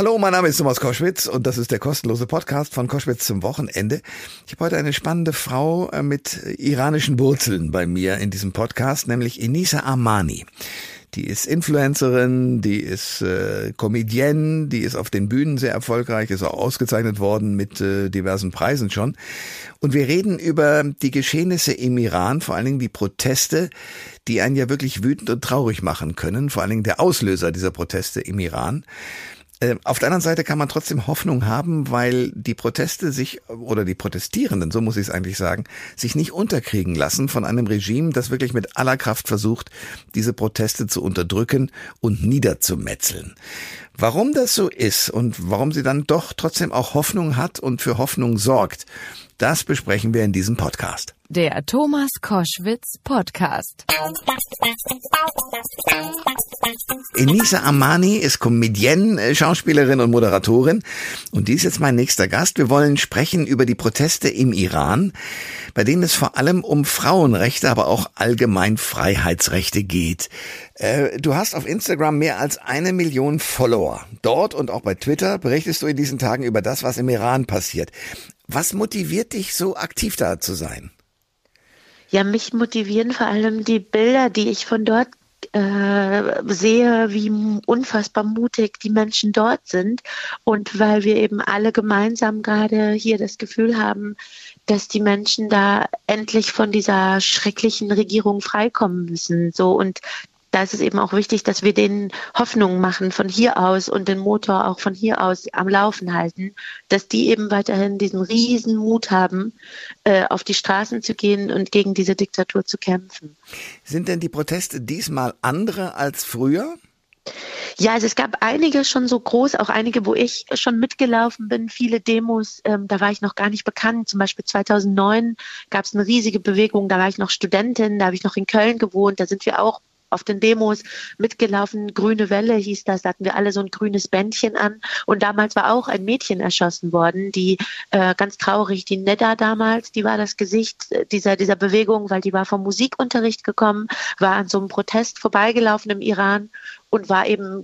Hallo, mein Name ist Thomas Koschwitz und das ist der kostenlose Podcast von Koschwitz zum Wochenende. Ich habe heute eine spannende Frau äh, mit iranischen Wurzeln bei mir in diesem Podcast, nämlich Enisa Armani. Die ist Influencerin, die ist äh, Comedienne, die ist auf den Bühnen sehr erfolgreich, ist auch ausgezeichnet worden mit äh, diversen Preisen schon. Und wir reden über die Geschehnisse im Iran, vor allen Dingen die Proteste, die einen ja wirklich wütend und traurig machen können, vor allen Dingen der Auslöser dieser Proteste im Iran. Ähm, auf der anderen Seite kann man trotzdem Hoffnung haben, weil die Proteste sich, oder die Protestierenden, so muss ich es eigentlich sagen, sich nicht unterkriegen lassen von einem Regime, das wirklich mit aller Kraft versucht, diese Proteste zu unterdrücken und niederzumetzeln. Warum das so ist und warum sie dann doch trotzdem auch Hoffnung hat und für Hoffnung sorgt, das besprechen wir in diesem Podcast. Der Thomas Koschwitz Podcast. Enisa Amani ist Comedienne, Schauspielerin und Moderatorin. Und die ist jetzt mein nächster Gast. Wir wollen sprechen über die Proteste im Iran, bei denen es vor allem um Frauenrechte, aber auch allgemein Freiheitsrechte geht. Äh, du hast auf Instagram mehr als eine Million Follower. Dort und auch bei Twitter berichtest du in diesen Tagen über das, was im Iran passiert. Was motiviert dich so aktiv da zu sein? Ja, mich motivieren vor allem die Bilder, die ich von dort äh, sehe, wie unfassbar mutig die Menschen dort sind und weil wir eben alle gemeinsam gerade hier das Gefühl haben, dass die Menschen da endlich von dieser schrecklichen Regierung freikommen müssen. So und da ist es eben auch wichtig, dass wir denen Hoffnung machen von hier aus und den Motor auch von hier aus am Laufen halten, dass die eben weiterhin diesen riesen Mut haben, äh, auf die Straßen zu gehen und gegen diese Diktatur zu kämpfen. Sind denn die Proteste diesmal andere als früher? Ja, also es gab einige schon so groß, auch einige, wo ich schon mitgelaufen bin, viele Demos, ähm, da war ich noch gar nicht bekannt. Zum Beispiel 2009 gab es eine riesige Bewegung, da war ich noch Studentin, da habe ich noch in Köln gewohnt, da sind wir auch auf den Demos mitgelaufen. Grüne Welle hieß das, da hatten wir alle so ein grünes Bändchen an. Und damals war auch ein Mädchen erschossen worden, die äh, ganz traurig, die Nedda damals, die war das Gesicht dieser, dieser Bewegung, weil die war vom Musikunterricht gekommen, war an so einem Protest vorbeigelaufen im Iran und war eben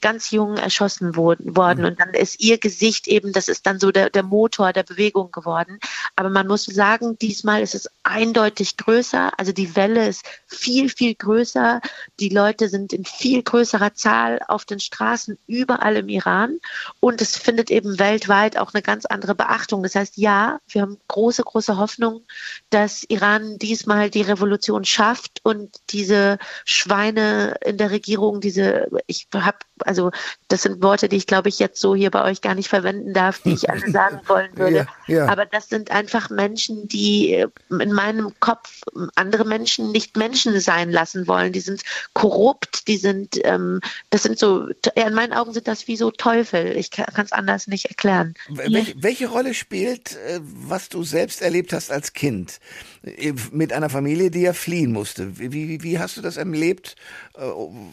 ganz jung erschossen worden. Mhm. Und dann ist ihr Gesicht eben, das ist dann so der, der Motor der Bewegung geworden. Aber man muss sagen, diesmal ist es eindeutig größer. Also die Welle ist viel, viel größer. Die Leute sind in viel größerer Zahl auf den Straßen überall im Iran. Und es findet eben weltweit auch eine ganz andere Beachtung. Das heißt, ja, wir haben große, große Hoffnung, dass Iran diesmal die Revolution schafft und diese Schweine in der Regierung, diese ich habe, also das sind Worte, die ich glaube ich jetzt so hier bei euch gar nicht verwenden darf, die ich alle sagen wollen würde. Ja, ja. Aber das sind einfach Menschen, die äh, in meinem Kopf andere Menschen nicht Menschen sein lassen wollen. Die sind korrupt, die sind, ähm, das sind so, in meinen Augen sind das wie so Teufel. Ich kann es anders nicht erklären. Welche, welche Rolle spielt, äh, was du selbst erlebt hast als Kind? Äh, mit einer Familie, die ja fliehen musste. Wie, wie, wie hast du das erlebt?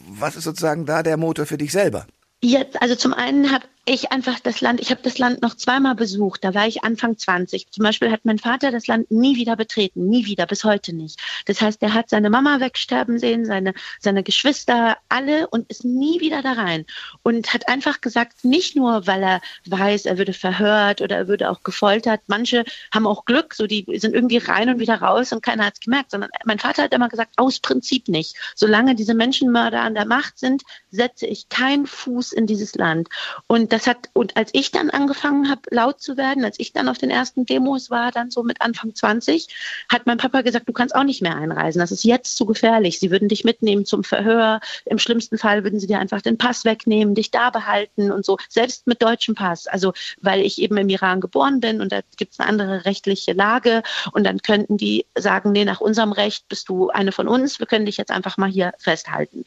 Was ist sozusagen da der Motor für dich selber? Jetzt, also zum einen habe ich einfach das Land, ich habe das Land noch zweimal besucht, da war ich Anfang 20. Zum Beispiel hat mein Vater das Land nie wieder betreten, nie wieder, bis heute nicht. Das heißt, er hat seine Mama wegsterben sehen, seine, seine Geschwister, alle und ist nie wieder da rein. Und hat einfach gesagt, nicht nur, weil er weiß, er würde verhört oder er würde auch gefoltert. Manche haben auch Glück, so die sind irgendwie rein und wieder raus und keiner hat es gemerkt, sondern mein Vater hat immer gesagt, aus Prinzip nicht. Solange diese Menschenmörder an der Macht sind, setze ich keinen Fuß in dieses Land. Und das hat, und als ich dann angefangen habe, laut zu werden, als ich dann auf den ersten Demos war, dann so mit Anfang 20, hat mein Papa gesagt, du kannst auch nicht mehr einreisen. Das ist jetzt zu gefährlich. Sie würden dich mitnehmen zum Verhör. Im schlimmsten Fall würden sie dir einfach den Pass wegnehmen, dich da behalten und so. Selbst mit deutschem Pass. Also, weil ich eben im Iran geboren bin und da gibt es eine andere rechtliche Lage. Und dann könnten die sagen, nee, nach unserem Recht bist du eine von uns. Wir können dich jetzt einfach mal hier festhalten.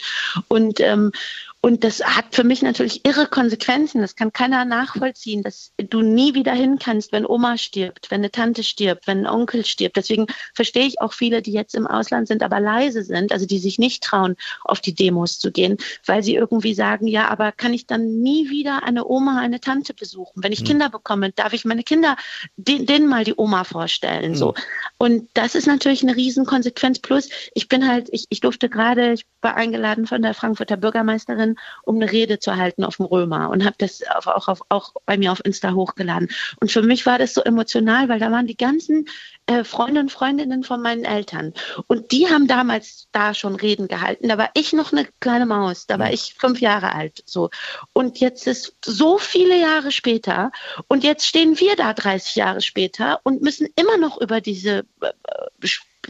Und, ähm, und das hat für mich natürlich irre Konsequenzen. Das kann keiner nachvollziehen, dass du nie wieder hin kannst, wenn Oma stirbt, wenn eine Tante stirbt, wenn ein Onkel stirbt. Deswegen verstehe ich auch viele, die jetzt im Ausland sind, aber leise sind, also die sich nicht trauen, auf die Demos zu gehen, weil sie irgendwie sagen, ja, aber kann ich dann nie wieder eine Oma, eine Tante besuchen? Wenn ich mhm. Kinder bekomme, darf ich meine Kinder denen mal die Oma vorstellen, mhm. so. Und das ist natürlich eine Riesenkonsequenz. Plus, ich bin halt, ich, ich durfte gerade, ich war eingeladen von der Frankfurter Bürgermeisterin Eltern, um eine Rede zu halten auf dem Römer und habe das auch, auf, auch bei mir auf Insta hochgeladen. Und für mich war das so emotional, weil da waren die ganzen äh, Freunde und Freundinnen von meinen Eltern. Und die haben damals da schon Reden gehalten. Da war ich noch eine kleine Maus, da war ich fünf Jahre alt. So. Und jetzt ist so viele Jahre später und jetzt stehen wir da 30 Jahre später und müssen immer noch über diese äh,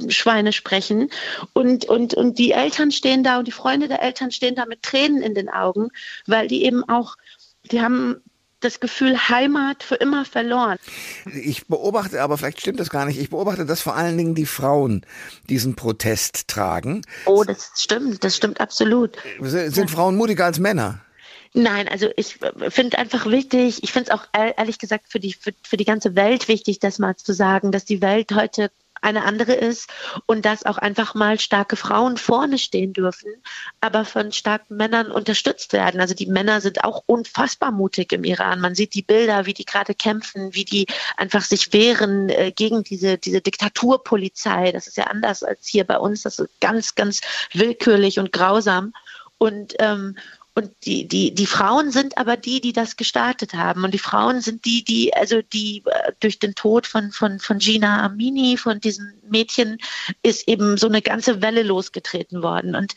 Schweine sprechen. Und, und, und die Eltern stehen da und die Freunde der Eltern stehen da mit Tränen in den Augen, weil die eben auch, die haben das Gefühl Heimat für immer verloren. Ich beobachte, aber vielleicht stimmt das gar nicht, ich beobachte, dass vor allen Dingen die Frauen diesen Protest tragen. Oh, das stimmt, das stimmt absolut. Sind. Frauen mutiger als Männer? Nein, also ich finde einfach wichtig, ich finde es auch ehrlich gesagt für die, für, für die ganze Welt wichtig, das mal zu sagen, dass die Welt heute eine andere ist und dass auch einfach mal starke Frauen vorne stehen dürfen, aber von starken Männern unterstützt werden. Also die Männer sind auch unfassbar mutig im Iran. Man sieht die Bilder, wie die gerade kämpfen, wie die einfach sich wehren äh, gegen diese, diese Diktaturpolizei. Das ist ja anders als hier bei uns. Das ist ganz, ganz willkürlich und grausam. Und, ähm, und die, die, die Frauen sind aber die, die das gestartet haben. Und die Frauen sind die, die, also die äh, durch den Tod von, von, von Gina Amini, von diesem Mädchen, ist eben so eine ganze Welle losgetreten worden. Und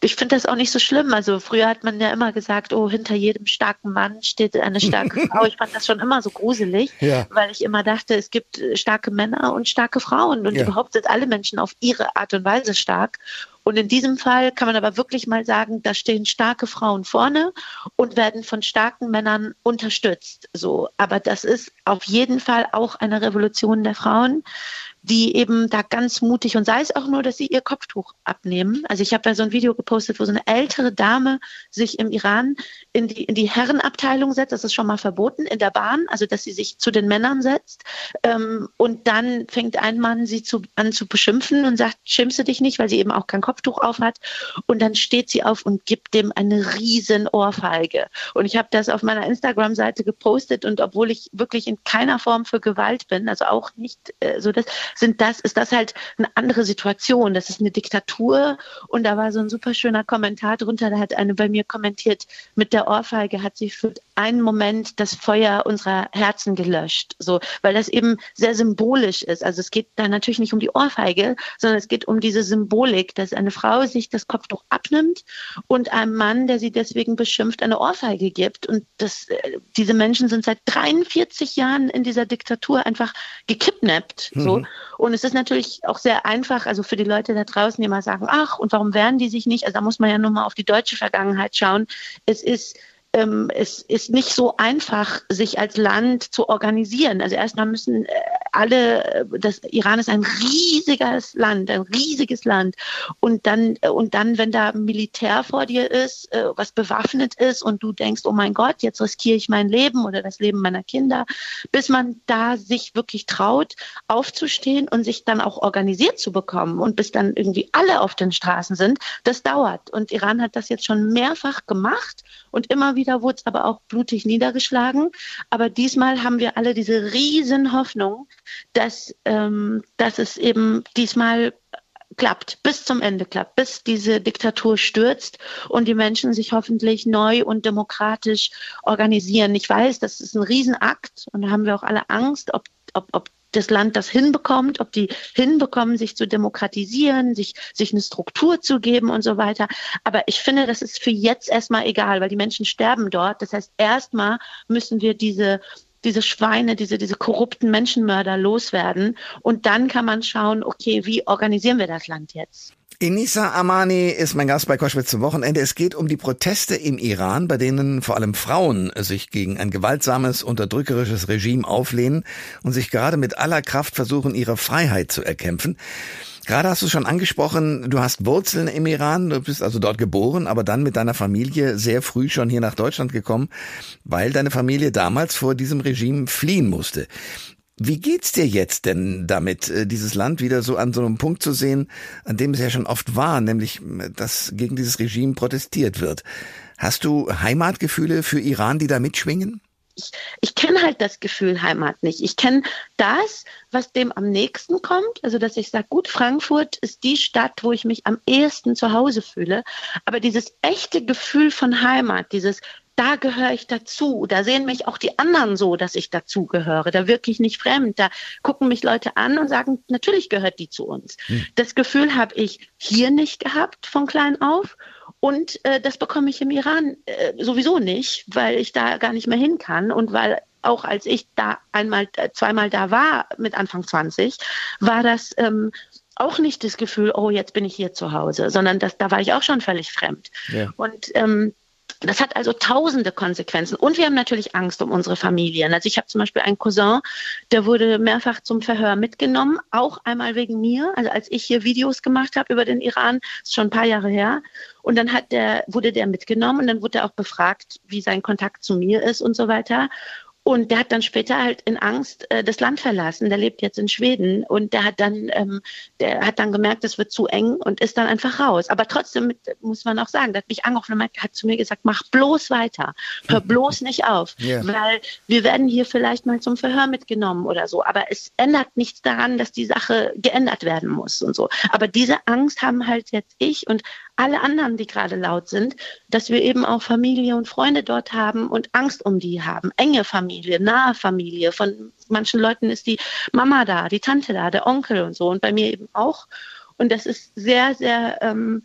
ich finde das auch nicht so schlimm. Also früher hat man ja immer gesagt, oh, hinter jedem starken Mann steht eine starke Frau. Ich fand das schon immer so gruselig, ja. weil ich immer dachte, es gibt äh, starke Männer und starke Frauen und ja. überhaupt sind alle Menschen auf ihre Art und Weise stark. Und in diesem Fall kann man aber wirklich mal sagen, da stehen starke Frauen vorne und werden von starken Männern unterstützt. So, aber das ist auf jeden Fall auch eine Revolution der Frauen die eben da ganz mutig und sei es auch nur, dass sie ihr Kopftuch abnehmen. Also ich habe da so ein Video gepostet, wo so eine ältere Dame sich im Iran in die, in die Herrenabteilung setzt. Das ist schon mal verboten in der Bahn, also dass sie sich zu den Männern setzt. Ähm, und dann fängt ein Mann sie zu, an zu beschimpfen und sagt, schimpfst dich nicht, weil sie eben auch kein Kopftuch auf hat. Und dann steht sie auf und gibt dem eine riesen Ohrfeige. Und ich habe das auf meiner Instagram-Seite gepostet und obwohl ich wirklich in keiner Form für Gewalt bin, also auch nicht äh, so das, sind das, ist das halt eine andere Situation. Das ist eine Diktatur. Und da war so ein super schöner Kommentar drunter. Da hat eine bei mir kommentiert, mit der Ohrfeige hat sie für einen Moment das Feuer unserer Herzen gelöscht. So, weil das eben sehr symbolisch ist. Also es geht da natürlich nicht um die Ohrfeige, sondern es geht um diese Symbolik, dass eine Frau sich das Kopftuch abnimmt und einem Mann, der sie deswegen beschimpft, eine Ohrfeige gibt. Und das, äh, diese Menschen sind seit 43 Jahren in dieser Diktatur einfach gekidnappt. So. Mhm. Und es ist natürlich auch sehr einfach, also für die Leute da draußen, die mal sagen, ach, und warum wehren die sich nicht? Also da muss man ja nur mal auf die deutsche Vergangenheit schauen. Es ist ähm, es ist nicht so einfach, sich als Land zu organisieren. Also erstmal müssen äh, alle, äh, das Iran ist ein riesiges Land, ein riesiges Land. Und dann, äh, und dann, wenn da Militär vor dir ist, was bewaffnet ist und du denkst, oh mein Gott, jetzt riskiere ich mein Leben oder das Leben meiner Kinder, bis man da sich wirklich traut, aufzustehen und sich dann auch organisiert zu bekommen und bis dann irgendwie alle auf den Straßen sind, das dauert. Und Iran hat das jetzt schon mehrfach gemacht und immer wieder wurde es aber auch blutig niedergeschlagen. Aber diesmal haben wir alle diese riesen Hoffnung, dass, ähm, dass es eben diesmal klappt, bis zum Ende klappt, bis diese Diktatur stürzt und die Menschen sich hoffentlich neu und demokratisch organisieren. Ich weiß, das ist ein Riesenakt und da haben wir auch alle Angst, ob, ob, ob das Land das hinbekommt, ob die hinbekommen, sich zu demokratisieren, sich, sich eine Struktur zu geben und so weiter. Aber ich finde, das ist für jetzt erstmal egal, weil die Menschen sterben dort. Das heißt, erstmal müssen wir diese diese Schweine, diese, diese korrupten Menschenmörder loswerden. Und dann kann man schauen, okay, wie organisieren wir das Land jetzt? Inisa Amani ist mein Gast bei Koschwitz zum Wochenende. Es geht um die Proteste im Iran, bei denen vor allem Frauen sich gegen ein gewaltsames, unterdrückerisches Regime auflehnen und sich gerade mit aller Kraft versuchen, ihre Freiheit zu erkämpfen. Gerade hast du schon angesprochen, du hast Wurzeln im Iran, du bist also dort geboren, aber dann mit deiner Familie sehr früh schon hier nach Deutschland gekommen, weil deine Familie damals vor diesem Regime fliehen musste. Wie geht's dir jetzt denn damit, äh, dieses Land wieder so an so einem Punkt zu sehen, an dem es ja schon oft war, nämlich, dass gegen dieses Regime protestiert wird? Hast du Heimatgefühle für Iran, die da mitschwingen? ich, ich kenne halt das Gefühl Heimat nicht. Ich kenne das, was dem am nächsten kommt. Also, dass ich sage, gut, Frankfurt ist die Stadt, wo ich mich am ehesten zu Hause fühle. Aber dieses echte Gefühl von Heimat, dieses da gehöre ich dazu. Da sehen mich auch die anderen so, dass ich dazugehöre. Da wirklich nicht fremd. Da gucken mich Leute an und sagen, natürlich gehört die zu uns. Hm. Das Gefühl habe ich hier nicht gehabt von klein auf. Und äh, das bekomme ich im Iran äh, sowieso nicht, weil ich da gar nicht mehr hin kann und weil auch als ich da einmal, äh, zweimal da war mit Anfang 20, war das ähm, auch nicht das Gefühl, oh, jetzt bin ich hier zu Hause, sondern das, da war ich auch schon völlig fremd. Ja. Und ähm, das hat also tausende Konsequenzen. Und wir haben natürlich Angst um unsere Familien. Also ich habe zum Beispiel einen Cousin, der wurde mehrfach zum Verhör mitgenommen, auch einmal wegen mir. Also als ich hier Videos gemacht habe über den Iran, ist schon ein paar Jahre her. Und dann der, wurde der mitgenommen und dann wurde er auch befragt, wie sein Kontakt zu mir ist und so weiter. Und der hat dann später halt in Angst äh, das Land verlassen. Der lebt jetzt in Schweden und der hat dann, ähm, der hat dann gemerkt, es wird zu eng und ist dann einfach raus. Aber trotzdem muss man auch sagen, der hat mich angerufen und hat zu mir gesagt, mach bloß weiter, hör bloß nicht auf, yeah. weil wir werden hier vielleicht mal zum Verhör mitgenommen oder so. Aber es ändert nichts daran, dass die Sache geändert werden muss und so. Aber diese Angst haben halt jetzt ich und alle anderen, die gerade laut sind, dass wir eben auch Familie und Freunde dort haben und Angst um die haben. Enge Familie, nahe Familie. Von manchen Leuten ist die Mama da, die Tante da, der Onkel und so und bei mir eben auch. Und das ist sehr, sehr, ähm,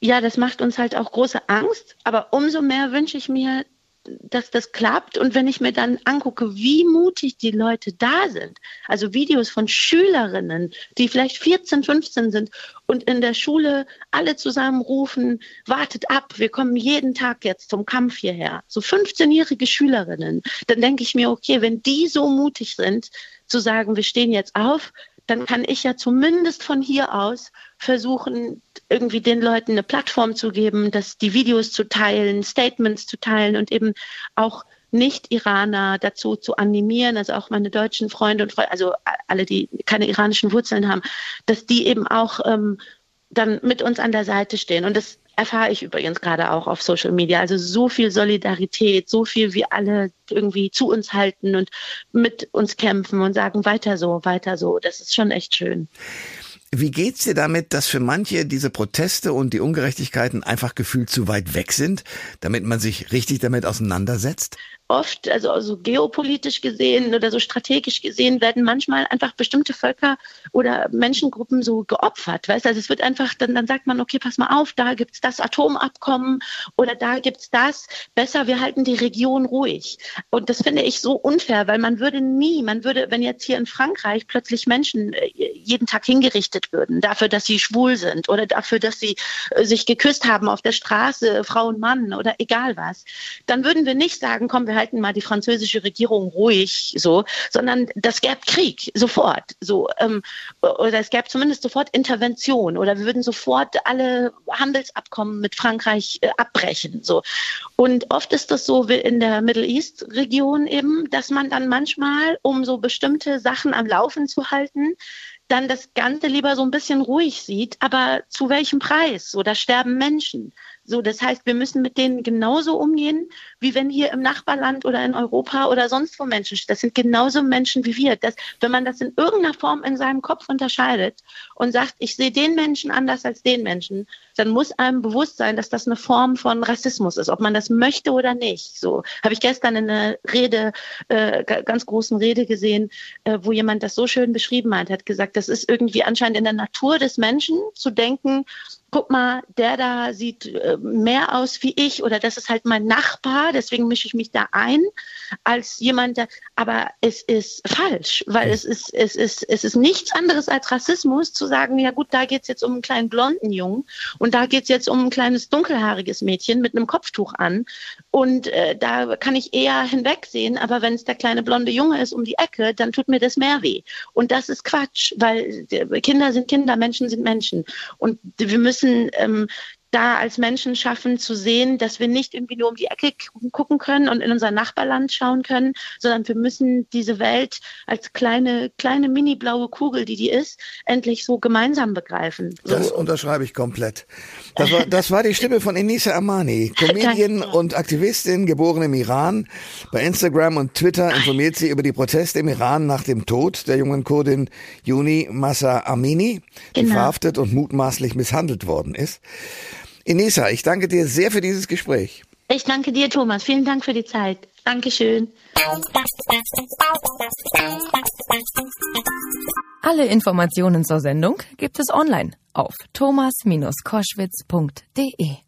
ja, das macht uns halt auch große Angst. Aber umso mehr wünsche ich mir, dass das klappt. Und wenn ich mir dann angucke, wie mutig die Leute da sind, also Videos von Schülerinnen, die vielleicht 14, 15 sind und in der Schule alle zusammen rufen, wartet ab, wir kommen jeden Tag jetzt zum Kampf hierher. So 15-jährige Schülerinnen, dann denke ich mir, okay, wenn die so mutig sind, zu sagen, wir stehen jetzt auf, dann kann ich ja zumindest von hier aus versuchen, irgendwie den Leuten eine Plattform zu geben, dass die Videos zu teilen, Statements zu teilen und eben auch nicht-Iraner dazu zu animieren, also auch meine deutschen Freunde und Freunde, also alle, die keine iranischen Wurzeln haben, dass die eben auch ähm, dann mit uns an der Seite stehen. Und das erfahre ich übrigens gerade auch auf Social Media. Also so viel Solidarität, so viel wie alle irgendwie zu uns halten und mit uns kämpfen und sagen, weiter so, weiter so. Das ist schon echt schön. Wie geht's dir damit, dass für manche diese Proteste und die Ungerechtigkeiten einfach gefühlt zu weit weg sind, damit man sich richtig damit auseinandersetzt? Oft, also, also geopolitisch gesehen oder so strategisch gesehen, werden manchmal einfach bestimmte Völker oder Menschengruppen so geopfert. Weißt? Also es wird einfach, dann, dann sagt man, okay, pass mal auf, da gibt's das Atomabkommen oder da gibt's das. Besser, wir halten die Region ruhig. Und das finde ich so unfair, weil man würde nie, man würde, wenn jetzt hier in Frankreich plötzlich Menschen äh, jeden Tag hingerichtet würden, dafür, dass sie schwul sind oder dafür, dass sie äh, sich geküsst haben auf der Straße, Frau und Mann oder egal was, dann würden wir nicht sagen, komm, wir halten halten mal die französische Regierung ruhig, so, sondern das gäbe Krieg sofort, so, ähm, oder es gäbe zumindest sofort Intervention oder wir würden sofort alle Handelsabkommen mit Frankreich äh, abbrechen, so. Und oft ist das so wie in der Middle East Region eben, dass man dann manchmal, um so bestimmte Sachen am Laufen zu halten, dann das Ganze lieber so ein bisschen ruhig sieht, aber zu welchem Preis? So, da sterben Menschen. So, das heißt, wir müssen mit denen genauso umgehen, wie wenn hier im Nachbarland oder in Europa oder sonst wo Menschen Das sind genauso Menschen wie wir. Das, wenn man das in irgendeiner Form in seinem Kopf unterscheidet und sagt, ich sehe den Menschen anders als den Menschen, dann muss einem bewusst sein, dass das eine Form von Rassismus ist, ob man das möchte oder nicht. So habe ich gestern in einer Rede, äh, ganz großen Rede gesehen, äh, wo jemand das so schön beschrieben hat, hat gesagt, das ist irgendwie anscheinend in der Natur des Menschen zu denken, guck mal, der da sieht äh, mehr aus wie ich oder das ist halt mein Nachbar, deswegen mische ich mich da ein, als jemand, der, aber es ist falsch, weil es ist, es ist, es ist nichts anderes als Rassismus zu sagen, ja gut, da geht's jetzt um einen kleinen blonden Jungen und da geht's jetzt um ein kleines dunkelhaariges Mädchen mit einem Kopftuch an und äh, da kann ich eher hinwegsehen, aber wenn es der kleine blonde Junge ist um die Ecke, dann tut mir das mehr weh. Und das ist Quatsch, weil Kinder sind Kinder, Menschen sind Menschen und wir müssen müssen ähm, da als Menschen schaffen zu sehen, dass wir nicht irgendwie nur um die Ecke gucken können und in unser Nachbarland schauen können, sondern wir müssen diese Welt als kleine, kleine mini-blaue Kugel, die die ist, endlich so gemeinsam begreifen. So. Das unterschreibe ich komplett. Das war, das war die Stimme von Enisa Amani, Comedian und Aktivistin, geboren im Iran. Bei Instagram und Twitter informiert sie über die Proteste im Iran nach dem Tod der jungen Kurdin Juni Massa Amini, die genau. verhaftet und mutmaßlich misshandelt worden ist. Inisa, ich danke dir sehr für dieses Gespräch. Ich danke dir, Thomas. Vielen Dank für die Zeit. Dankeschön. Alle Informationen zur Sendung gibt es online auf thomas-koschwitz.de.